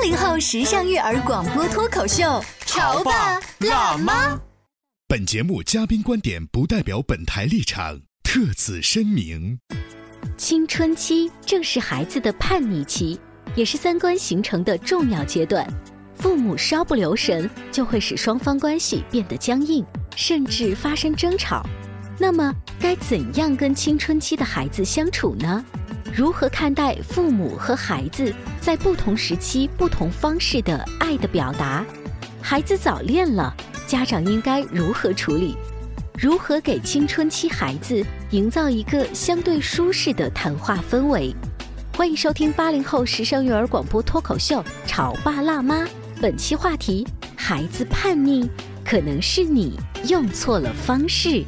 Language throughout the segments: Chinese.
八零后时尚育儿广播脱口秀，潮爸辣妈。本节目嘉宾观点不代表本台立场，特此声明。青春期正是孩子的叛逆期，也是三观形成的重要阶段。父母稍不留神，就会使双方关系变得僵硬，甚至发生争吵。那么，该怎样跟青春期的孩子相处呢？如何看待父母和孩子在不同时期、不同方式的爱的表达？孩子早恋了，家长应该如何处理？如何给青春期孩子营造一个相对舒适的谈话氛围？欢迎收听八零后时尚育儿广播脱口秀《潮爸辣妈》。本期话题：孩子叛逆，可能是你用错了方式。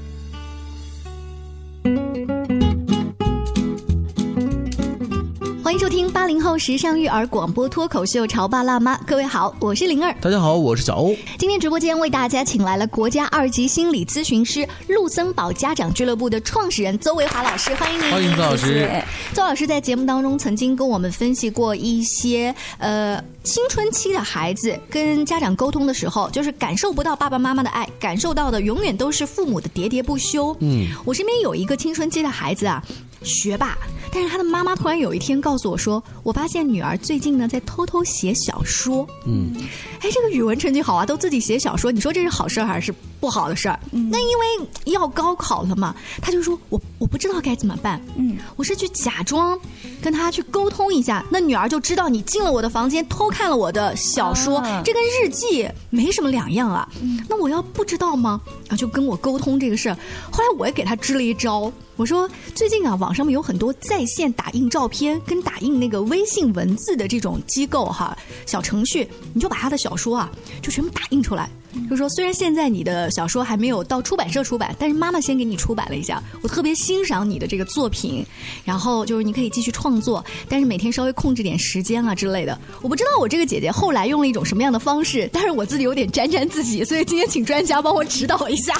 零后时尚育儿广播脱口秀《潮爸辣妈》，各位好，我是灵儿。大家好，我是小欧。今天直播间为大家请来了国家二级心理咨询师陆森堡家长俱乐部的创始人邹维华老师，欢迎您。欢迎邹老师。邹老师在节目当中曾经跟我们分析过一些呃青春期的孩子跟家长沟通的时候，就是感受不到爸爸妈妈的爱，感受到的永远都是父母的喋喋不休。嗯，我身边有一个青春期的孩子啊。学霸，但是他的妈妈突然有一天告诉我说：“我发现女儿最近呢在偷偷写小说。”嗯，哎，这个语文成绩好啊，都自己写小说，你说这是好事还是不好的事儿？那因为要高考了嘛，他就说我我不知道该怎么办。嗯，我是去假装跟他去沟通一下，那女儿就知道你进了我的房间偷看了我的小说，这跟日记没什么两样啊。嗯那我要不知道吗？啊，就跟我沟通这个事儿。后来我也给他支了一招。我说最近啊，网上面有很多在线打印照片跟打印那个微信文字的这种机构哈，小程序，你就把他的小说啊，就全部打印出来。就说虽然现在你的小说还没有到出版社出版，但是妈妈先给你出版了一下。我特别欣赏你的这个作品，然后就是你可以继续创作，但是每天稍微控制点时间啊之类的。我不知道我这个姐姐后来用了一种什么样的方式，但是我自己有点沾沾自喜，所以今天请专家帮我指导一下。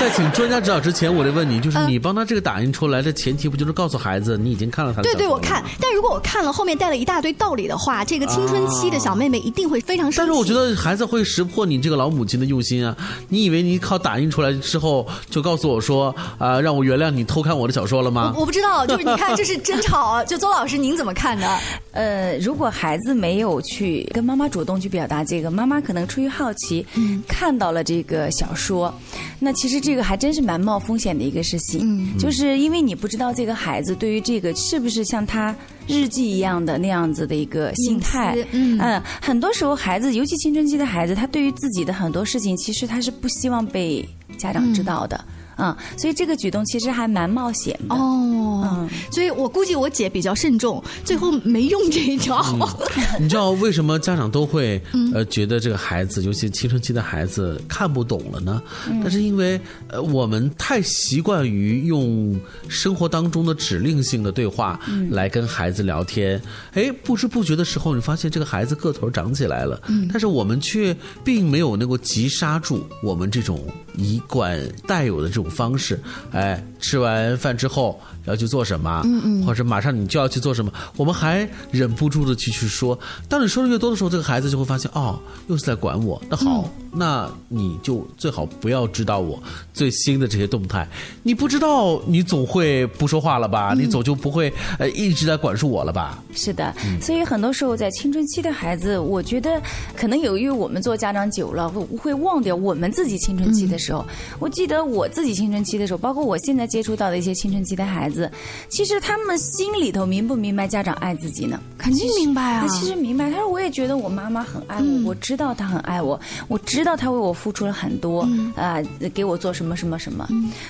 在请专家指导之前，我得问你，就是你帮他这个打印出来的前提，不就是告诉孩子你已经看了他的？对对，我看。但如果我看了后面带了一大堆道理的话，这个青春期的小妹妹一定会非常生气。但是我觉得孩子会识破。你这个老母亲的用心啊！你以为你靠打印出来之后就告诉我说啊，让我原谅你偷看我的小说了吗？我不知道，就是你看这是争吵。就邹老师，您怎么看呢？呃，如果孩子没有去跟妈妈主动去表达这个，妈妈可能出于好奇，看到了这个小说，那其实这个还真是蛮冒风险的一个事情。嗯，就是因为你不知道这个孩子对于这个是不是像他。日记一样的那样子的一个心态，嗯，很多时候孩子，尤其青春期的孩子，他对于自己的很多事情，其实他是不希望被家长知道的。嗯，所以这个举动其实还蛮冒险的哦。嗯，所以我估计我姐比较慎重，最后没用这一招。你知道为什么家长都会呃觉得这个孩子，尤其青春期的孩子看不懂了呢？那是因为呃我们太习惯于用生活当中的指令性的对话来跟孩子聊天。哎，不知不觉的时候，你发现这个孩子个头长起来了，但是我们却并没有能够急刹住我们这种一贯带有的这种。方式，哎，吃完饭之后要去做什么？嗯嗯，或者马上你就要去做什么？我们还忍不住的去去说。当你说的越多的时候，这个孩子就会发现，哦，又是在管我。那好，那你就最好不要知道我最新的这些动态。你不知道，你总会不说话了吧？你总就不会呃一直在管束我了吧？是的，所以很多时候在青春期的孩子，我觉得可能由于我们做家长久了，会会忘掉我们自己青春期的时候。我记得我自己。青春期的时候，包括我现在接触到的一些青春期的孩子，其实他们心里头明不明白家长爱自己呢？肯定明白啊。他其实明白，他说我也觉得我妈妈很爱我，嗯。我知道她很爱我，我知道她为我付出了很多，啊、给我做什么什么什么，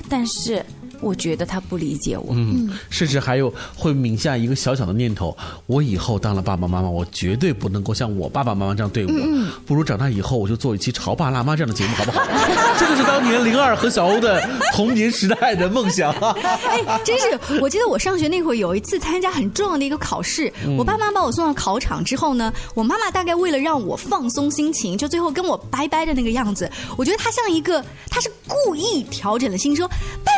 但是我觉得他不理解我。嗯，甚至还有会泯下一个小小的念头：我以后当了爸爸妈妈，我绝对不能够像我爸爸妈妈这样对我。不如长大以后我就做一期《潮爸辣妈》这样的节目，好不好？这就是当年灵儿和小欧的童年时代的梦想啊！哎，真是，我记得我上学那会儿有一次参加很重要的一个考试，我爸妈把我送到考场之后呢，我妈妈大概为了让我放松心情，就最后跟我拜拜的那个样子，我觉得她像一个，她是故意调整了心说拜拜，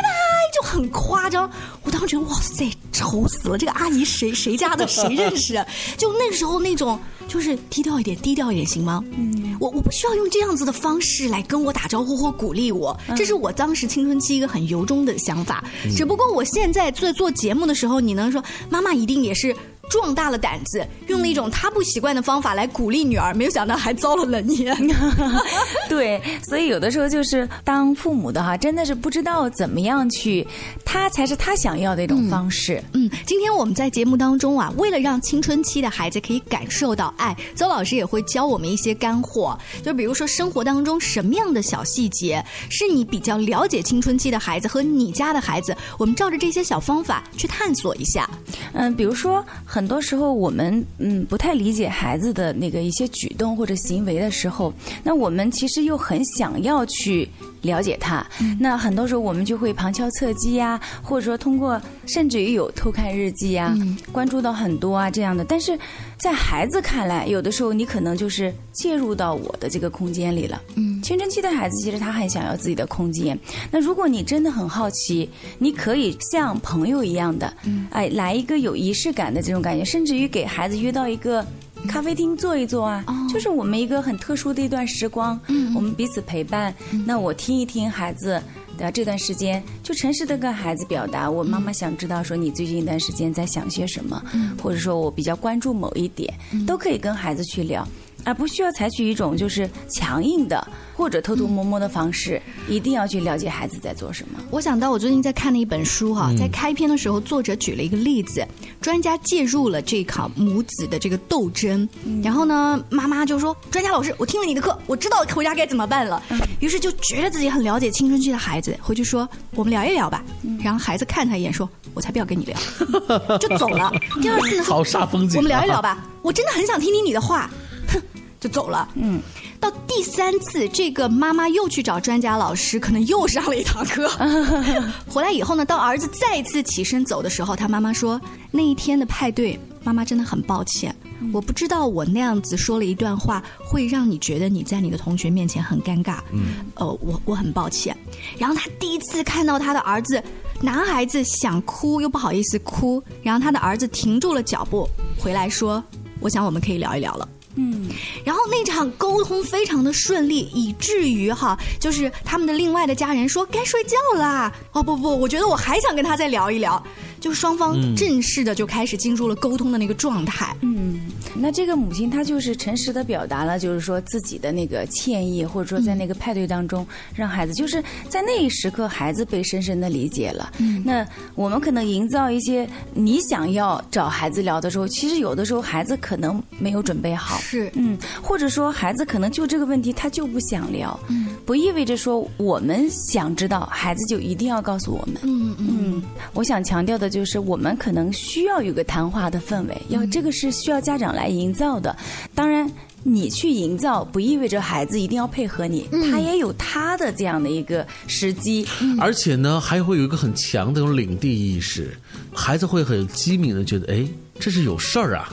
就很夸张。我当时觉得哇塞，丑死了，这个阿姨谁谁家的，谁认识啊？就那时候那种。就是低调一点，低调一点行吗？嗯，我我不需要用这样子的方式来跟我打招呼或鼓励我，这是我当时青春期一个很由衷的想法。只不过我现在在做节目的时候，你能说妈妈一定也是壮大了胆子，用了一种他不习惯的方法来鼓励女儿，没有想到还遭了冷眼。对，所以有的时候就是当父母的哈，真的是不知道怎么样去，他才是他想要的一种方式。嗯，今天我们在节目当中啊，为了让青春期的孩子可以感受到爱，邹老师也会教我们一些干货，就比如说生活当中什么样的小细节是你比较了解青春期的孩子和你家的孩子，我们照着这些小方法去探索一下。嗯，比如说很很多时候我们嗯不太理解孩子的那个一些举动或者行为的时候，那我们其实又很想要去了解他。那很多时候我们就会旁敲侧击呀、或者说通过甚至于有偷看日记呀、关注到很多啊这样的。但是在孩子看来，有的时候你可能就是介入到我的这个空间里了。嗯，青春期的孩子其实他很想要自己的空间。那如果你真的很好奇，你可以像朋友一样的，哎，来一个有仪式感的这种感觉，甚至于给孩子约到一个。咖啡厅坐一坐啊，就是我们一个很特殊的一段时光，我们彼此陪伴。那我听一听孩子的这段时间，就诚实的跟孩子表达，我妈妈想知道说你最近一段时间在想些什么，或者说我比较关注某一点，都可以跟孩子去聊。而不需要采取一种就是强硬的或者偷偷摸摸的方式，一定要去了解孩子在做什么。我想到我最近在看的一本书哈、在开篇的时候，作者举了一个例子，专家介入了这场母子的这个斗争，然后呢，妈妈就说：“专家老师，我听了你的课，我知道回家该怎么办了。于是就觉得自己很了解青春期的孩子，回去说：“我们聊一聊吧。然后孩子看他一眼说：“我才不要跟你聊。”就走了。第二次呢，好煞风景啊我们聊一聊吧，我真的很想听听你的话。哼，就走了。嗯，到第三次，这个妈妈又去找专家老师，可能又上了一堂课。回来以后呢，当儿子再一次起身走的时候，他妈妈说：“那一天的派对，妈妈真的很抱歉，我不知道我那样子说了一段话，会让你觉得你在你的同学面前很尴尬。嗯，呃，我我很抱歉。然后他第一次看到他的儿子，男孩子想哭又不好意思哭，然后他的儿子停住了脚步，回来说：“我想我们可以聊一聊了。”嗯，然后那场沟通非常的顺利，以至于哈，就是他们的另外的家人说该睡觉啦。哦不不，我觉得我还想跟他再聊一聊。就双方正式的就开始进入了沟通的那个状态。嗯，那这个母亲她就是诚实的表达了，就是说自己的那个歉意，或者说在那个派对当中，让孩子就是在那一时刻，孩子被深深的理解了。嗯，那我们可能营造一些你想要找孩子聊的时候，其实有的时候孩子可能没有准备好。是，嗯，或者说孩子可能就这个问题他就不想聊，嗯，不意味着说我们想知道，孩子就一定要告诉我们。嗯嗯嗯，我想强调的就是，我们可能需要有个谈话的氛围，要这个是需要家长来营造的。当然，你去营造不意味着孩子一定要配合你，他也有他的这样的一个时机。而且呢，还会有一个很强的这种领地意识，孩子会很机敏的觉得，哎，这是有事儿啊！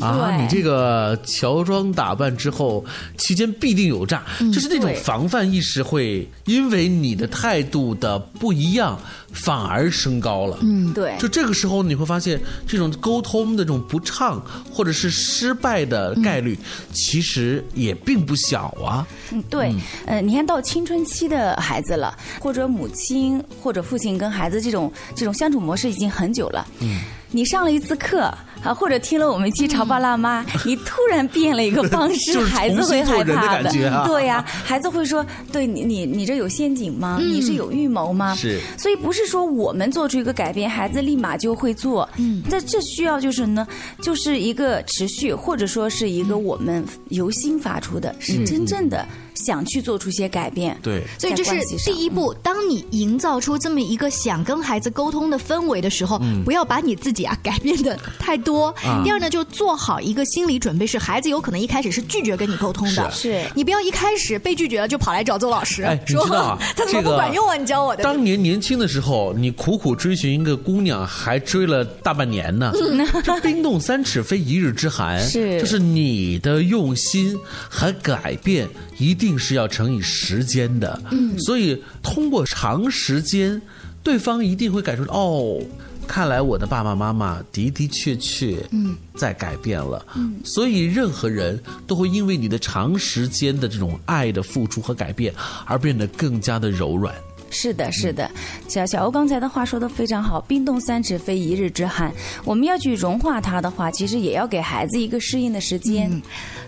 啊，你这个乔装打扮之后，期间必定有诈，就是那种防范意识会因为你的态度的不一样，反而升高了。嗯，对，就这个时候你会发现，这种沟通的这种不畅或者是失败的概率，其实也并不小啊。嗯，对，呃，你看到青春期的孩子了，或者母亲或者父亲跟孩子这种这种相处模式已经很久了。嗯，你上了一次课，啊，或者听了我们一期《潮爸辣妈》，你突然变了一个方式，孩子会害怕感觉啊对呀、孩子会说：“对你，你你这有陷阱吗？你是有预谋吗？”是所以不是说我们做出一个改变，孩子立马就会做。嗯，那这需要就是呢，就是一个持续，或者说是一个我们由心发出的，是真正的想去做出一些改变。对，所以这是第一步。当你营造出这么一个想跟孩子沟通的氛围的时候，不要把你自己啊改变的太多。啊第二呢，就做好一个心理准备，是孩子有可能一开始是拒绝跟你沟通的。是你不要一开始被拒绝了就跑来找邹老师，哎你说知道啊 他怎么这个不管用啊？你教我的。当年年轻的时候，你苦苦追寻一个姑娘，还追了大半年呢。这冰冻三尺非一日之寒，是就是你的用心和改变，一定是要乘以时间的。嗯，所以通过长时间，对方一定会感受到哦。看来我的爸爸妈妈的的确确嗯在改变了，嗯，所以任何人都会因为你的长时间的这种爱的付出和改变而变得更加的柔软。是的，是的，小小欧刚才的话说的非常好，冰冻三尺非一日之寒。我们要去融化它的话，其实也要给孩子一个适应的时间。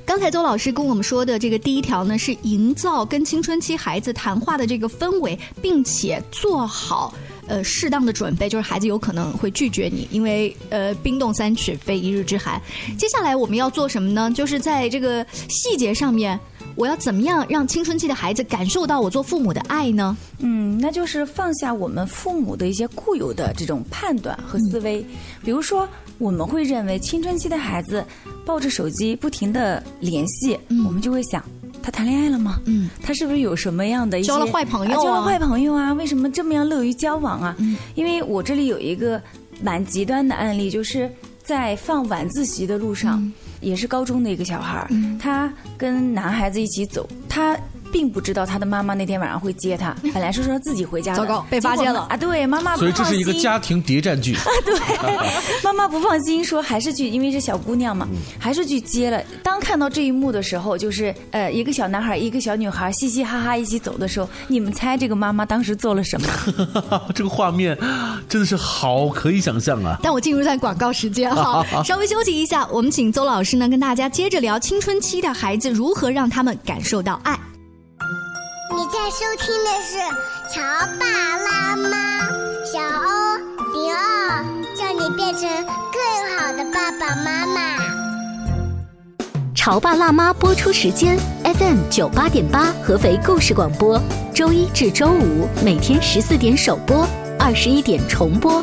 刚才邹老师跟我们说的这个第一条呢，是营造跟青春期孩子谈话的这个氛围，并且做好呃适当的准备，就是孩子有可能会拒绝你，因为呃冰冻三尺非一日之寒。接下来我们要做什么呢？就是在这个细节上面。我要怎么样让青春期的孩子感受到我做父母的爱呢？嗯，那就是放下我们父母的一些固有的这种判断和思维，比如说我们会认为青春期的孩子抱着手机不停的联系，我们就会想。他谈恋爱了吗？嗯，他是不是有什么样的一些交了坏朋友啊交了坏朋友啊？为什么这么样乐于交往啊？嗯因为我这里有一个蛮极端的案例，就是在放晚自习的路上，嗯也是高中的一个小孩儿，他跟男孩子一起走，他。并不知道他的妈妈那天晚上会接他，本来是说自己回家的，糟糕被发现了啊！对，妈妈不所以这是一个家庭谍战剧。对 妈妈不放心，说还是去，因为是小姑娘嘛，还是去接了。当看到这一幕的时候，就是呃，一个小男孩，一个小女孩，嘻嘻哈哈一起走的时候，你们猜这个妈妈当时做了什么？这个画面真的是好可以想象啊！但我进入在广告时间哈，稍微休息一下，我们请邹老师呢跟大家接着聊青春期的孩子如何让他们感受到爱。在收听的是《潮爸辣妈》，小欧零二，叫你变成更好的爸爸妈妈。《潮爸辣妈》播出时间：FM 九八点八，合肥故事广播，周一至周五每天十四点首播，二十一点重播。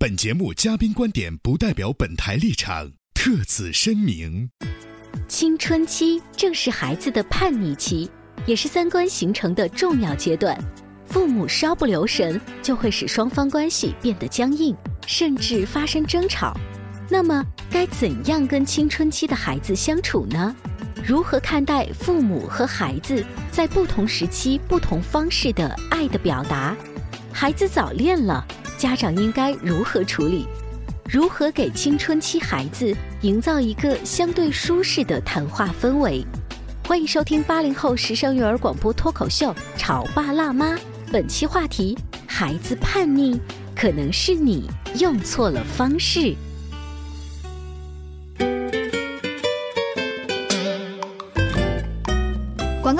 本节目嘉宾观点不代表本台立场，特此声明。青春期正是孩子的叛逆期，也是三观形成的重要阶段。父母稍不留神，就会使双方关系变得僵硬，甚至发生争吵。那么，该怎样跟青春期的孩子相处呢？如何看待父母和孩子在不同时期、不同方式的爱的表达？孩子早恋了，家长应该如何处理？如何给青春期孩子营造一个相对舒适的谈话氛围？欢迎收听八零后时尚育儿广播脱口秀《潮爸辣妈》，本期话题：孩子叛逆，可能是你用错了方式。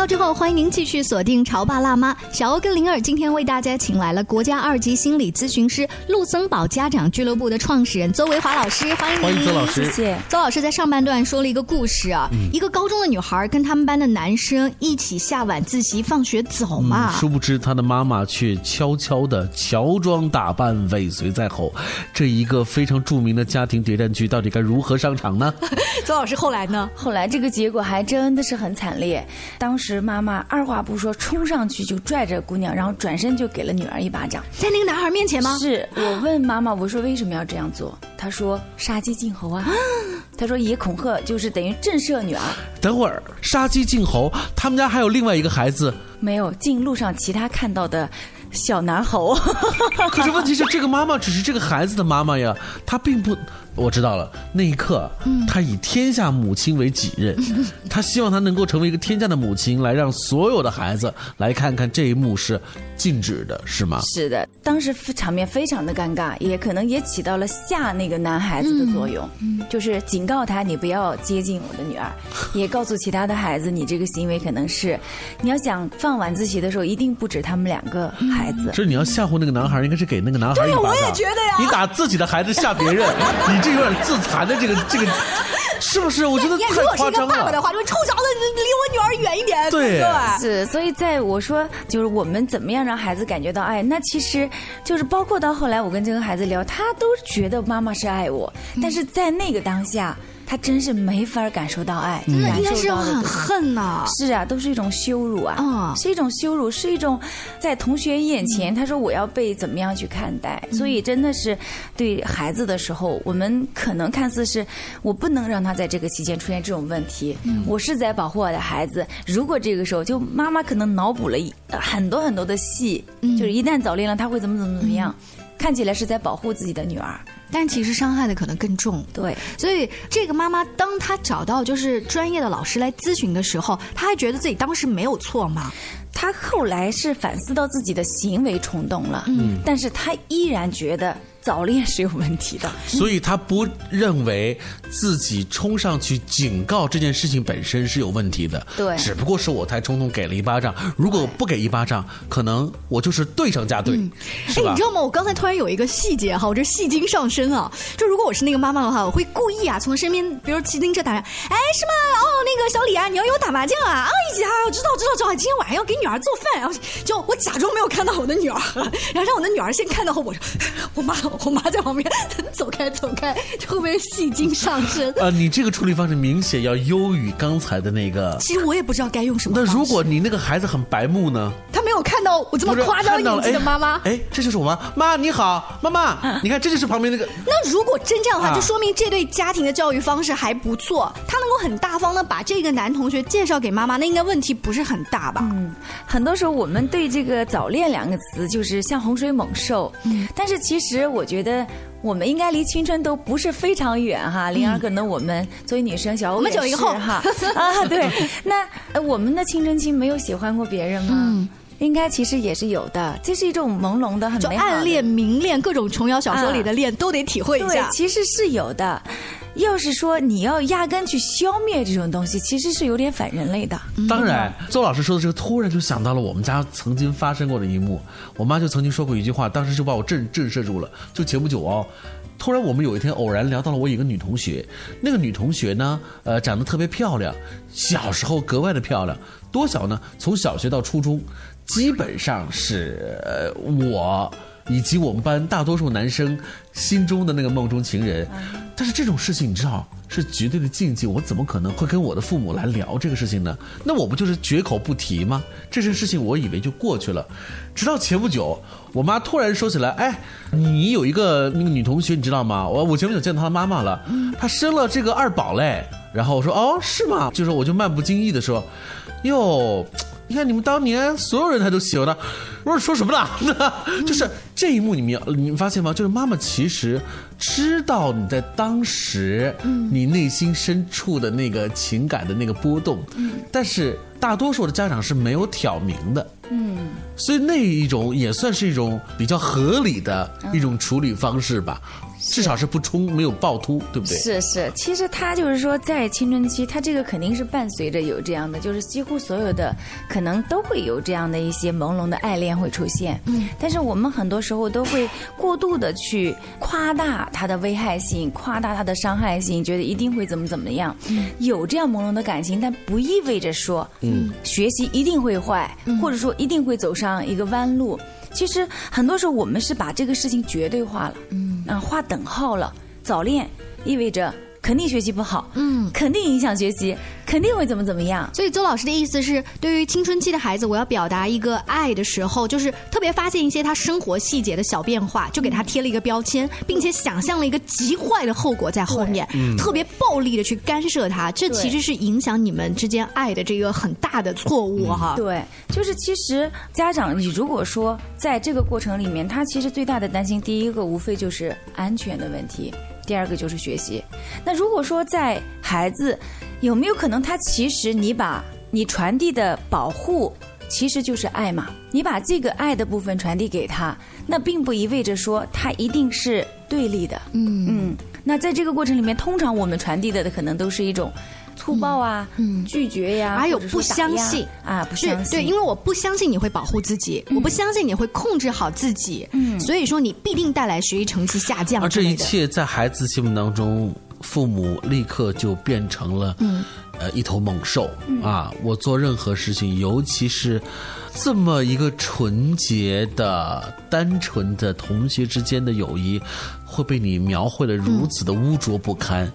告之后，欢迎您继续锁定《潮爸辣妈》。小欧跟灵儿今天为大家请来了国家二级心理咨询师陆森堡家长俱乐部的创始人邹维华老师，欢迎欢迎邹老师。谢谢。邹老师在上半段说了一个故事啊，一个高中的女孩跟他们班的男生一起下晚自习放学走嘛，殊不知她的妈妈却悄悄的乔装打扮尾随在后。这一个非常著名的家庭谍战剧到底该如何上场呢？邹老师后来呢？后来这个结果还真的是很惨烈。当时妈妈二话不说冲上去就拽着姑娘，然后转身就给了女儿一巴掌，在那个男孩面前吗？是我问妈妈，我说为什么要这样做？她说杀鸡儆猴啊。她说以恐吓就是等于震慑女儿。等会儿杀鸡儆猴，他们家还有另外一个孩子，没有进路上其他看到的。小男猴，可是问题是，这个妈妈只是这个孩子的妈妈呀，她并不。我知道了，那一刻，他以天下母亲为己任，他希望他能够成为一个天下的母亲，来让所有的孩子来看看这一幕是禁止的，是吗？是的，当时场面非常的尴尬，也可能也起到了吓那个男孩子的作用，就是警告他你不要接近我的女儿，也告诉其他的孩子你这个行为可能是，你要想放晚自习的时候一定不止他们两个孩子，就是你要吓唬那个男孩，应该是给那个男孩一巴掌。我也觉得呀，你打自己的孩子吓别人，你这有点自残的这个这个，是不是？我觉得太夸张了。如果是一个爸爸的话，就臭小子，离我女儿远一点。对，是。所以在我说，就是我们怎么样让孩子感觉到爱？那其实就是包括到后来，我跟这个孩子聊，他都觉得妈妈是爱我，但是在那个当下。他真是没法感受到爱，真的应该是很恨呐。是啊，都是一种羞辱啊，是一种羞辱，是一种在同学眼前，他说我要被怎么样去看待。所以真的是对孩子的时候，我们可能看似是我不能让他在这个期间出现这种问题，我是在保护我的孩子。如果这个时候就妈妈可能脑补了很多很多的戏，就是一旦早恋了，他会怎么怎么怎么样，看起来是在保护自己的女儿。但其实伤害的可能更重，对。所以这个妈妈，当她找到就是专业的老师来咨询的时候，她还觉得自己当时没有错吗？她后来是反思到自己的行为冲动了，嗯，但是她依然觉得。早恋是有问题的，所以他不认为自己冲上去警告这件事情本身是有问题的。对，只不过是我太冲动给了一巴掌。如果不给一巴掌，可能我就是对上加对，是吧？你知道吗？我刚才突然有一个细节哈，我这戏精上身啊！就如果我是那个妈妈的话，我会故意啊从身边，比如骑自行车打人，哎，是吗？哦，那个小李啊，你要有打麻将啊？啊，一起啊，知道知道知道，今天晚上要给女儿做饭，然后就我假装没有看到我的女儿，然后让我的女儿先看到我，我妈。我妈在旁边，走开走开，就会不会戏精上身？啊，你这个处理方式明显要优于刚才的那个。其实我也不知道该用什么。那如果你那个孩子很白目呢？他没有看到我这么夸张演技的妈妈。哎，这就是我妈。妈你好，妈妈，你看这就是旁边那个。那如果真这样的话，就说明这对家庭的教育方式还不错。他能够很大方的把这个男同学介绍给妈妈，那应该问题不是很大吧？嗯，很多时候我们对这个早恋两个词就是像洪水猛兽。嗯，但是其实我。觉得我们应该离青春都不是非常远哈，灵儿可能我们作为女生，小欧九零后哈 啊，对，那我们的青春期没有喜欢过别人吗？应该其实也是有的，这是一种朦胧的、很美好暗恋、明恋，各种琼瑶小说里的恋都得体会一下。其实是有的。要是说你要压根去消灭这种东西，其实是有点反人类的。当然，邹老师说的这个，突然就想到了我们家曾经发生过的一幕。我妈就曾经说过一句话，当时就把我震震慑住了。就前不久哦，突然我们有一天偶然聊到了我一个女同学，那个女同学呢，呃，长得特别漂亮，小时候格外的漂亮。多小呢？从小学到初中，基本上是呃我。以及我们班大多数男生心中的那个梦中情人，但是这种事情你知道是绝对的禁忌，我怎么可能会跟我的父母来聊这个事情呢？那我不就是绝口不提吗？这件事情我以为就过去了，直到前不久，我妈突然说起来，哎，你有一个那个女同学，你知道吗？我我前不久见到她妈妈了，她生了这个二宝嘞。然后我说，哦，是吗？就是我就漫不经意的说，哟，你看你们当年所有人他都喜欢他。我说说什么呢？就是这一幕，你们要你们发现吗？就是妈妈其实知道你在当时你内心深处的那个情感的那个波动，但是大多数的家长是没有挑明的。嗯，所以那一种也算是一种比较合理的一种处理方式吧。至少是不冲，没有暴突，对不对？是是，其实他就是说，在青春期，他这个肯定是伴随着有这样的，就是几乎所有的可能都会有这样的一些朦胧的爱恋会出现。嗯，但是我们很多时候都会过度的去夸大它的危害性，夸大它的伤害性，觉得一定会怎么怎么样。嗯，有这样朦胧的感情，但不意味着说，嗯，学习一定会坏，或者说一定会走上一个弯路。其实很多时候我们是把这个事情绝对化了，嗯，嗯，划等号了。早恋意味着肯定学习不好，嗯，肯定影响学习。肯定会怎么怎么样，所以周老师的意思是，对于青春期的孩子，我要表达一个爱的时候，就是特别发现一些他生活细节的小变化，就给他贴了一个标签，并且想象了一个极坏的后果在后面，特别暴力的去干涉他，这其实是影响你们之间爱的这个很大的错误哈。对，就是其实家长，你如果说在这个过程里面，他其实最大的担心，第一个无非就是安全的问题，第二个就是学习。那如果说在孩子。有没有可能，他其实你把你传递的保护，其实就是爱嘛？你把这个爱的部分传递给他，那并不意味着说他一定是对立的。嗯嗯。那在这个过程里面，通常我们传递的的可能都是一种粗暴啊、拒绝呀，还有不相信啊，不相信。对，因为我不相信你会保护自己，我不相信你会控制好自己。嗯。所以说，你必定带来学习成绩下降。而这一切在孩子心目当中。父母立刻就变成了，呃，一头猛兽啊！我做任何事情，尤其是这么一个纯洁的、单纯的同学之间的友谊，会被你描绘的如此的污浊不堪。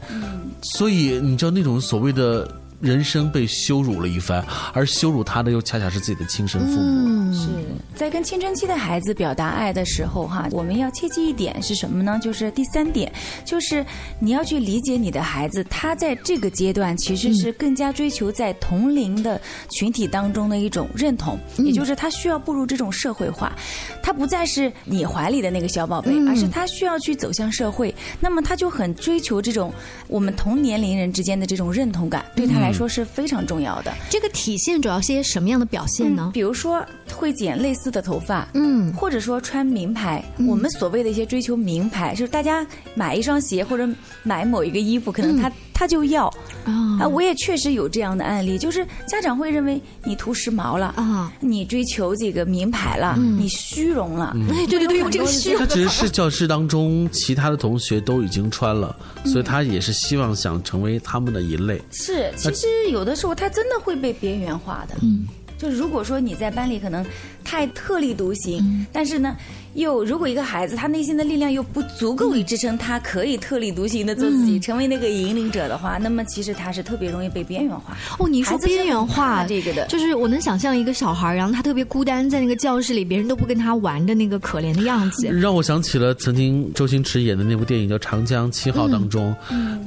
所以，你知道那种所谓的。人生被羞辱了一番，而羞辱他的又恰恰是自己的亲生父母。是在跟青春期的孩子表达爱的时候，哈，我们要切记一点是什么呢？就是第三点，就是你要去理解你的孩子，他在这个阶段其实是更加追求在同龄的群体当中的一种认同，也就是他需要步入这种社会化，他不再是你怀里的那个小宝贝，而是他需要去走向社会。那么他就很追求这种我们同年龄人之间的这种认同感，对他。来说是非常重要的。这个体现主要是些什么样的表现呢？比如说会剪类似的头发，嗯，或者说穿名牌。我们所谓的一些追求名牌，就是大家买一双鞋或者买某一个衣服，可能他他就要啊。我也确实有这样的案例，就是家长会认为你图时髦了啊，你追求这个名牌了，你虚荣了。哎，对对对，有这个虚荣。他只 是教室当中其他的同学都已经穿了，所以他也是希望想成为他们的一类。是。其实有的时候，他真的会被边缘化的。嗯，就是如果说你在班里可能太特立独行，但是呢。又，如果一个孩子他内心的力量又不足够以支撑他可以特立独行的做自己，成为那个引领者的话，那么其实他是特别容易被边缘化。哦，你说边缘化这个的，就是我能想象一个小孩，然后他特别孤单，在那个教室里，别人都不跟他玩的那个可怜的样子。让我想起了曾经周星驰演的那部电影叫《长江七号》当中，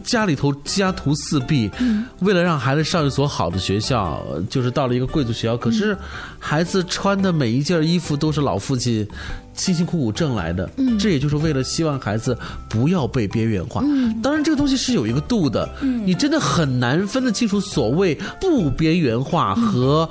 家里头家徒四壁，为了让孩子上一所好的学校，就是到了一个贵族学校，可是孩子穿的每一件衣服都是老父亲。辛辛苦苦挣来的，这也就是为了希望孩子不要被边缘化。当然，这个东西是有一个度的，你真的很难分得清楚所谓不边缘化和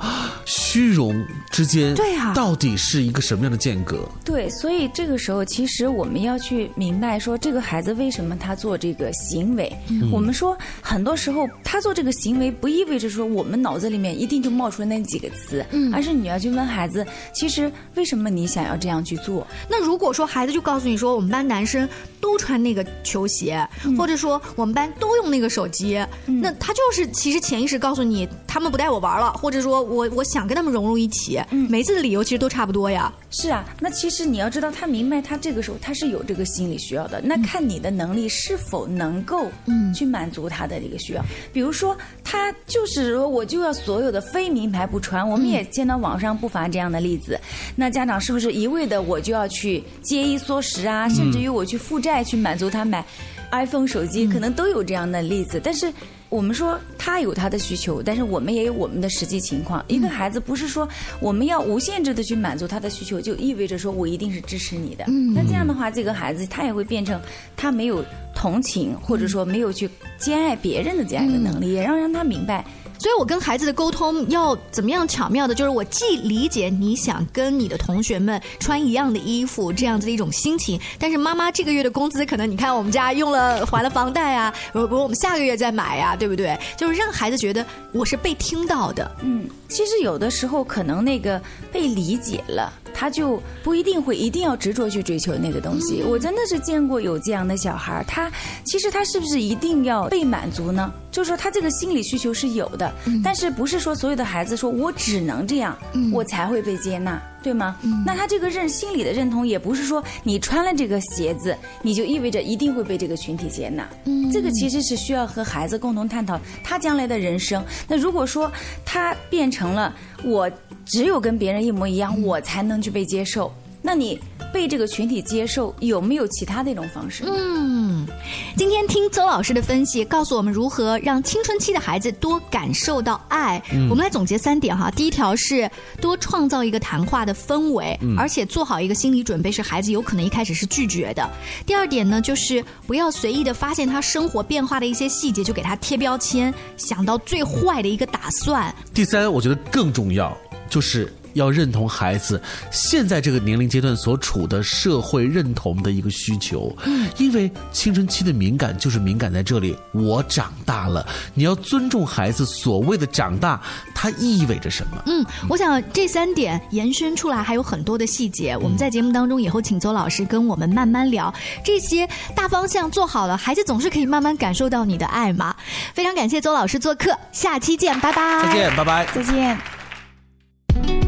虚荣之间，对呀，到底是一个什么样的间隔？对，所以这个时候，其实我们要去明白说，这个孩子为什么他做这个行为。我们说，很多时候他做这个行为，不意味着说我们脑子里面一定就冒出那几个词，而是你要去问孩子，其实为什么你想要这样去做？那如果说孩子就告诉你说，我们班男生都穿那个球鞋，或者说我们班都用那个手机，那他就是其实潜意识告诉你，他们不带我玩了，或者说我我想跟他们融入一起，嗯。每次的理由其实都差不多呀。是啊，那其实你要知道，他明白他这个时候他是有这个心理需要的，那看你的能力是否能够嗯。去满足他的这个需要。比如说他就是说我就要所有的非名牌不穿，我们也见到网上不乏这样的例子，那家长是不是一味的我就要去节衣缩食啊，甚至于我去负债去满足他买 iPhone 手机，可能都有这样的例子。但是我们说他有他的需求，但是我们也有我们的实际情况。一个孩子不是说我们要无限制的去满足他的需求，就意味着说我一定是支持你的。那这样的话，这个孩子他也会变成他没有同情，或者说没有去兼爱别人的这样一个能力，也让让他明白。所以，我跟孩子的沟通要怎么样巧妙的，就是我既理解你想跟你的同学们穿一样的衣服这样子的一种心情，但是妈妈这个月的工资可能你看我们家用了还了房贷啊，如果我们下个月再买呀，对不对？就是让孩子觉得我是被听到的。嗯，其实有的时候可能那个被理解了。他就不一定会一定要执着去追求那个东西。我真的是见过有这样的小孩他其实他是不是一定要被满足呢？就是说他这个心理需求是有的，但是不是说所有的孩子说我只能这样，我才会被接纳，对吗？那他这个认心理的认同也不是说你穿了这个鞋子，你就意味着一定会被这个群体接纳。这个其实是需要和孩子共同探讨他将来的人生。那如果说他变成了我。只有跟别人一模一样，我才能去被接受。那你被这个群体接受，有没有其他的一种方式？嗯，今天听周老师的分析，告诉我们如何让青春期的孩子多感受到爱。我们来总结三点哈。第一条是多创造一个谈话的氛围，而且做好一个心理准备，是孩子有可能一开始是拒绝的。第二点呢，就是不要随意的发现他生活变化的一些细节，就给他贴标签，想到最坏的一个打算。第三，我觉得更重要。就是要认同孩子现在这个年龄阶段所处的社会认同的一个需求，嗯，因为青春期的敏感就是敏感在这里。我长大了，你要尊重孩子所谓的长大，它意味着什么？嗯，我想这三点延伸出来还有很多的细节，我们在节目当中以后请邹老师跟我们慢慢聊。这些大方向做好了，孩子总是可以慢慢感受到你的爱嘛。非常感谢邹老师做客，下期见，拜拜。再见，拜拜。再见。